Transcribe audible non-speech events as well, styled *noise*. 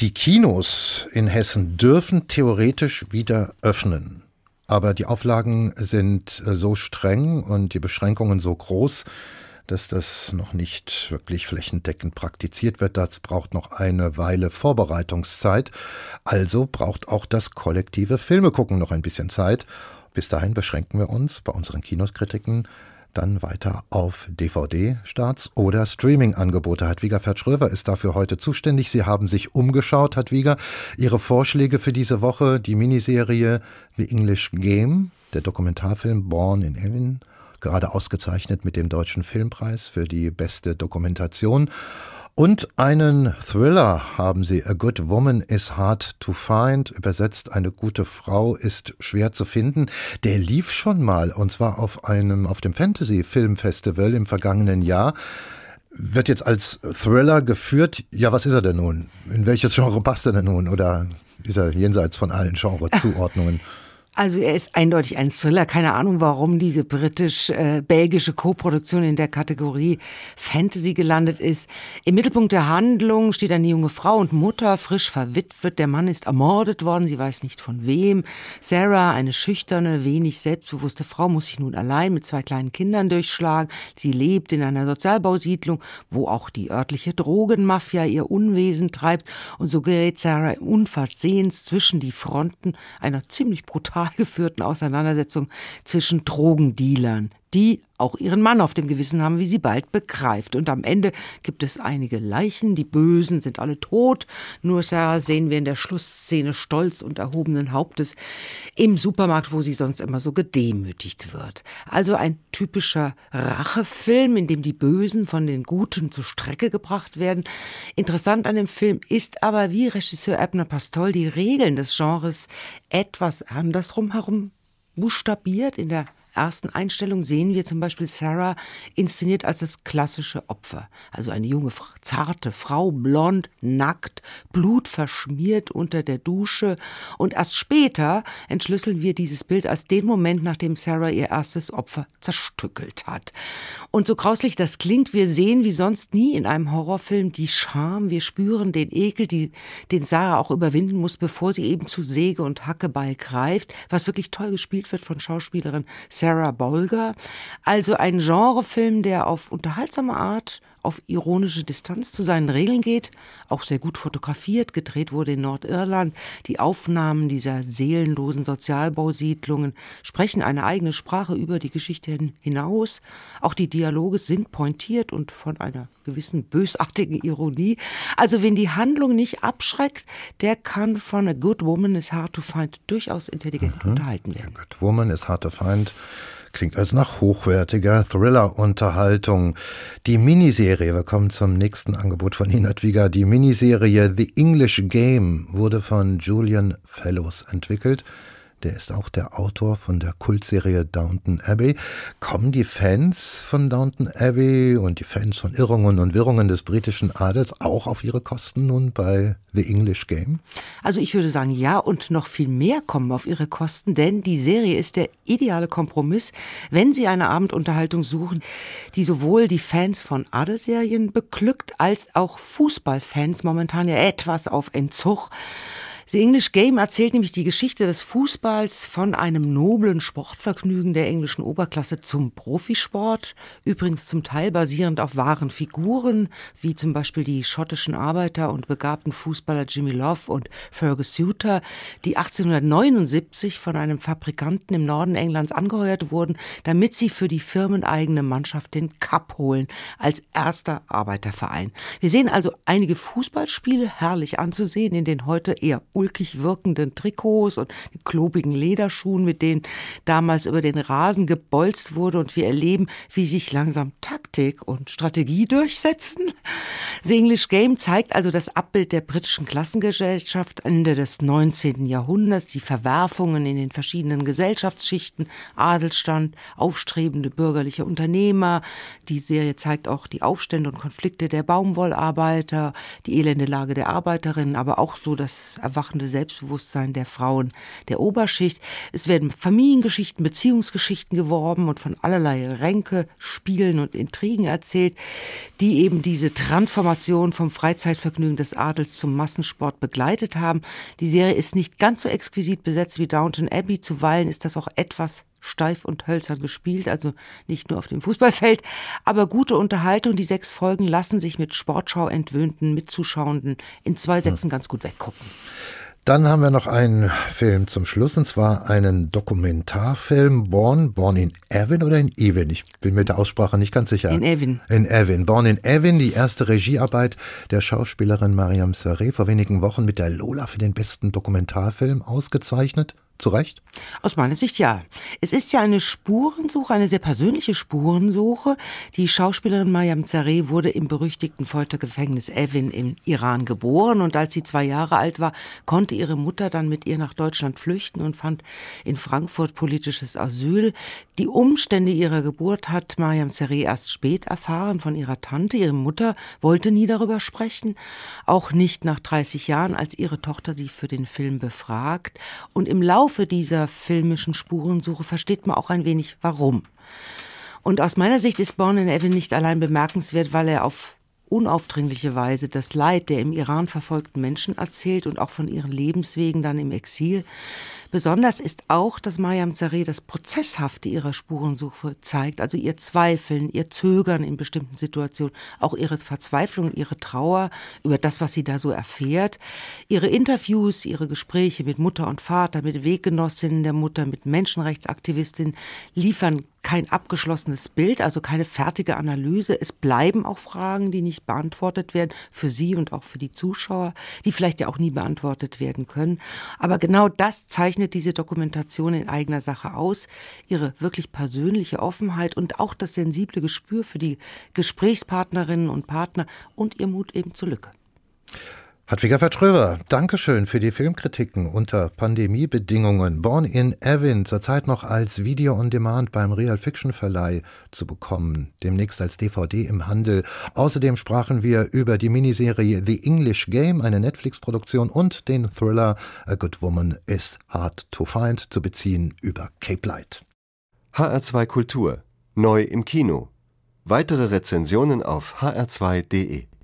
Die Kinos in Hessen dürfen theoretisch wieder öffnen. Aber die Auflagen sind äh, so streng und die Beschränkungen so groß, dass das noch nicht wirklich flächendeckend praktiziert wird. Das braucht noch eine Weile Vorbereitungszeit. Also braucht auch das kollektive Filmegucken noch ein bisschen Zeit. Bis dahin beschränken wir uns bei unseren Kinoskritiken dann weiter auf DVD-Starts oder Streaming-Angebote. Hadwiga Ferd-Schröver ist dafür heute zuständig. Sie haben sich umgeschaut, Hadwiga. Ihre Vorschläge für diese Woche, die Miniserie The English Game, der Dokumentarfilm Born in Heaven, gerade ausgezeichnet mit dem Deutschen Filmpreis für die beste Dokumentation und einen Thriller haben sie. A Good Woman is Hard to Find. Übersetzt, eine gute Frau ist schwer zu finden. Der lief schon mal, und zwar auf einem, auf dem Fantasy Film Festival im vergangenen Jahr. Wird jetzt als Thriller geführt. Ja, was ist er denn nun? In welches Genre passt er denn nun? Oder ist er jenseits von allen Genrezuordnungen? *laughs* Also er ist eindeutig ein Thriller. Keine Ahnung, warum diese britisch-belgische Koproduktion in der Kategorie Fantasy gelandet ist. Im Mittelpunkt der Handlung steht eine junge Frau und Mutter, frisch verwitwet. Der Mann ist ermordet worden, sie weiß nicht von wem. Sarah, eine schüchterne, wenig selbstbewusste Frau, muss sich nun allein mit zwei kleinen Kindern durchschlagen. Sie lebt in einer Sozialbausiedlung, wo auch die örtliche Drogenmafia ihr Unwesen treibt. Und so gerät Sarah unversehens zwischen die Fronten einer ziemlich brutalen geführten Auseinandersetzung zwischen Drogendealern, die auch ihren Mann auf dem Gewissen haben, wie sie bald begreift. Und am Ende gibt es einige Leichen, die Bösen sind alle tot. Nur Sarah sehen wir in der Schlussszene stolz und erhobenen Hauptes im Supermarkt, wo sie sonst immer so gedemütigt wird. Also ein typischer Rachefilm, in dem die Bösen von den Guten zur Strecke gebracht werden. Interessant an dem Film ist aber, wie Regisseur Ebner Pastol die Regeln des Genres etwas andersrum herum buchstabiert. In der ersten Einstellung sehen wir zum Beispiel Sarah inszeniert als das klassische Opfer. Also eine junge, zarte Frau, blond, nackt, blutverschmiert unter der Dusche. Und erst später entschlüsseln wir dieses Bild als den Moment, nachdem Sarah ihr erstes Opfer zerstückelt hat. Und so grauslich das klingt, wir sehen wie sonst nie in einem Horrorfilm die Scham, wir spüren den Ekel, die, den Sarah auch überwinden muss, bevor sie eben zu Säge und Hackeball greift, was wirklich toll gespielt wird von Schauspielerin Sarah Sarah Bolger. Also ein Genrefilm, der auf unterhaltsame Art auf ironische Distanz zu seinen Regeln geht, auch sehr gut fotografiert, gedreht wurde in Nordirland. Die Aufnahmen dieser seelenlosen Sozialbausiedlungen sprechen eine eigene Sprache über die Geschichte hinaus. Auch die Dialoge sind pointiert und von einer gewissen bösartigen Ironie. Also wenn die Handlung nicht abschreckt, der kann von A Good Woman is Hard to Find durchaus intelligent mhm. unterhalten werden. A Good Woman is Hard to Find Klingt als nach hochwertiger Thriller-Unterhaltung. Die Miniserie, wir kommen zum nächsten Angebot von Hinatwiga, die Miniserie The English Game wurde von Julian Fellows entwickelt. Der ist auch der Autor von der Kultserie Downton Abbey. Kommen die Fans von Downton Abbey und die Fans von Irrungen und Wirrungen des britischen Adels auch auf ihre Kosten nun bei The English Game? Also ich würde sagen ja und noch viel mehr kommen auf ihre Kosten, denn die Serie ist der ideale Kompromiss, wenn Sie eine Abendunterhaltung suchen, die sowohl die Fans von Adelsserien beglückt als auch Fußballfans momentan ja etwas auf Entzug. The English Game erzählt nämlich die Geschichte des Fußballs von einem noblen Sportvergnügen der englischen Oberklasse zum Profisport, übrigens zum Teil basierend auf wahren Figuren, wie zum Beispiel die schottischen Arbeiter und begabten Fußballer Jimmy Love und Fergus Suter, die 1879 von einem Fabrikanten im Norden Englands angeheuert wurden, damit sie für die firmeneigene Mannschaft den Cup holen, als erster Arbeiterverein. Wir sehen also einige Fußballspiele herrlich anzusehen, in den heute eher ulkig wirkenden Trikots und klobigen Lederschuhen, mit denen damals über den Rasen gebolzt wurde. Und wir erleben, wie sich langsam Taktik und Strategie durchsetzen. The English Game zeigt also das Abbild der britischen Klassengesellschaft Ende des 19. Jahrhunderts, die Verwerfungen in den verschiedenen Gesellschaftsschichten, Adelstand, aufstrebende bürgerliche Unternehmer. Die Serie zeigt auch die Aufstände und Konflikte der Baumwollarbeiter, die elende Lage der Arbeiterinnen, aber auch so das Erwachen aufwachende Selbstbewusstsein der Frauen der Oberschicht. Es werden Familiengeschichten, Beziehungsgeschichten geworben und von allerlei Ränke, Spielen und Intrigen erzählt, die eben diese Transformation vom Freizeitvergnügen des Adels zum Massensport begleitet haben. Die Serie ist nicht ganz so exquisit besetzt wie Downton Abbey. Zuweilen ist das auch etwas steif und hölzern gespielt, also nicht nur auf dem Fußballfeld, aber gute Unterhaltung. Die sechs Folgen lassen sich mit Sportschau entwöhnten Mitzuschauenden in zwei Sätzen ganz gut weggucken. Dann haben wir noch einen Film zum Schluss, und zwar einen Dokumentarfilm, Born, Born in Evin oder in Evin? Ich bin mit der Aussprache nicht ganz sicher. In Evin. In Evin. Born in Evin, die erste Regiearbeit der Schauspielerin Mariam Sareh, vor wenigen Wochen mit der Lola für den besten Dokumentarfilm ausgezeichnet. Zu Recht? Aus meiner Sicht ja. Es ist ja eine Spurensuche, eine sehr persönliche Spurensuche. Die Schauspielerin Mayam Zareh wurde im berüchtigten Foltergefängnis Evin im Iran geboren und als sie zwei Jahre alt war, konnte ihre Mutter dann mit ihr nach Deutschland flüchten und fand in Frankfurt politisches Asyl. Die Umstände ihrer Geburt hat Mayam Zareh erst spät erfahren von ihrer Tante. Ihre Mutter wollte nie darüber sprechen, auch nicht nach 30 Jahren, als ihre Tochter sie für den Film befragt. Und im Laufe Laufe dieser filmischen Spurensuche versteht man auch ein wenig warum. Und aus meiner Sicht ist Born in Evan nicht allein bemerkenswert, weil er auf unaufdringliche Weise das Leid der im Iran verfolgten Menschen erzählt und auch von ihren Lebenswegen dann im Exil. Besonders ist auch, dass Mayam Zareh das Prozesshafte ihrer Spurensuche zeigt, also ihr Zweifeln, ihr Zögern in bestimmten Situationen, auch ihre Verzweiflung, ihre Trauer über das, was sie da so erfährt. Ihre Interviews, ihre Gespräche mit Mutter und Vater, mit Weggenossinnen der Mutter, mit Menschenrechtsaktivistinnen liefern kein abgeschlossenes Bild, also keine fertige Analyse. Es bleiben auch Fragen, die nicht beantwortet werden, für Sie und auch für die Zuschauer, die vielleicht ja auch nie beantwortet werden können. Aber genau das zeichnet diese Dokumentation in eigener Sache aus. Ihre wirklich persönliche Offenheit und auch das sensible Gespür für die Gesprächspartnerinnen und Partner und ihr Mut eben zur Lücke. Hartwiger Vertröver, Dankeschön für die Filmkritiken unter Pandemiebedingungen. Born in Evin, zurzeit noch als Video on Demand beim Real Fiction Verleih zu bekommen, demnächst als DVD im Handel. Außerdem sprachen wir über die Miniserie The English Game, eine Netflix-Produktion und den Thriller A Good Woman is Hard to Find zu beziehen über Cape Light. HR2 Kultur, neu im Kino. Weitere Rezensionen auf hr2.de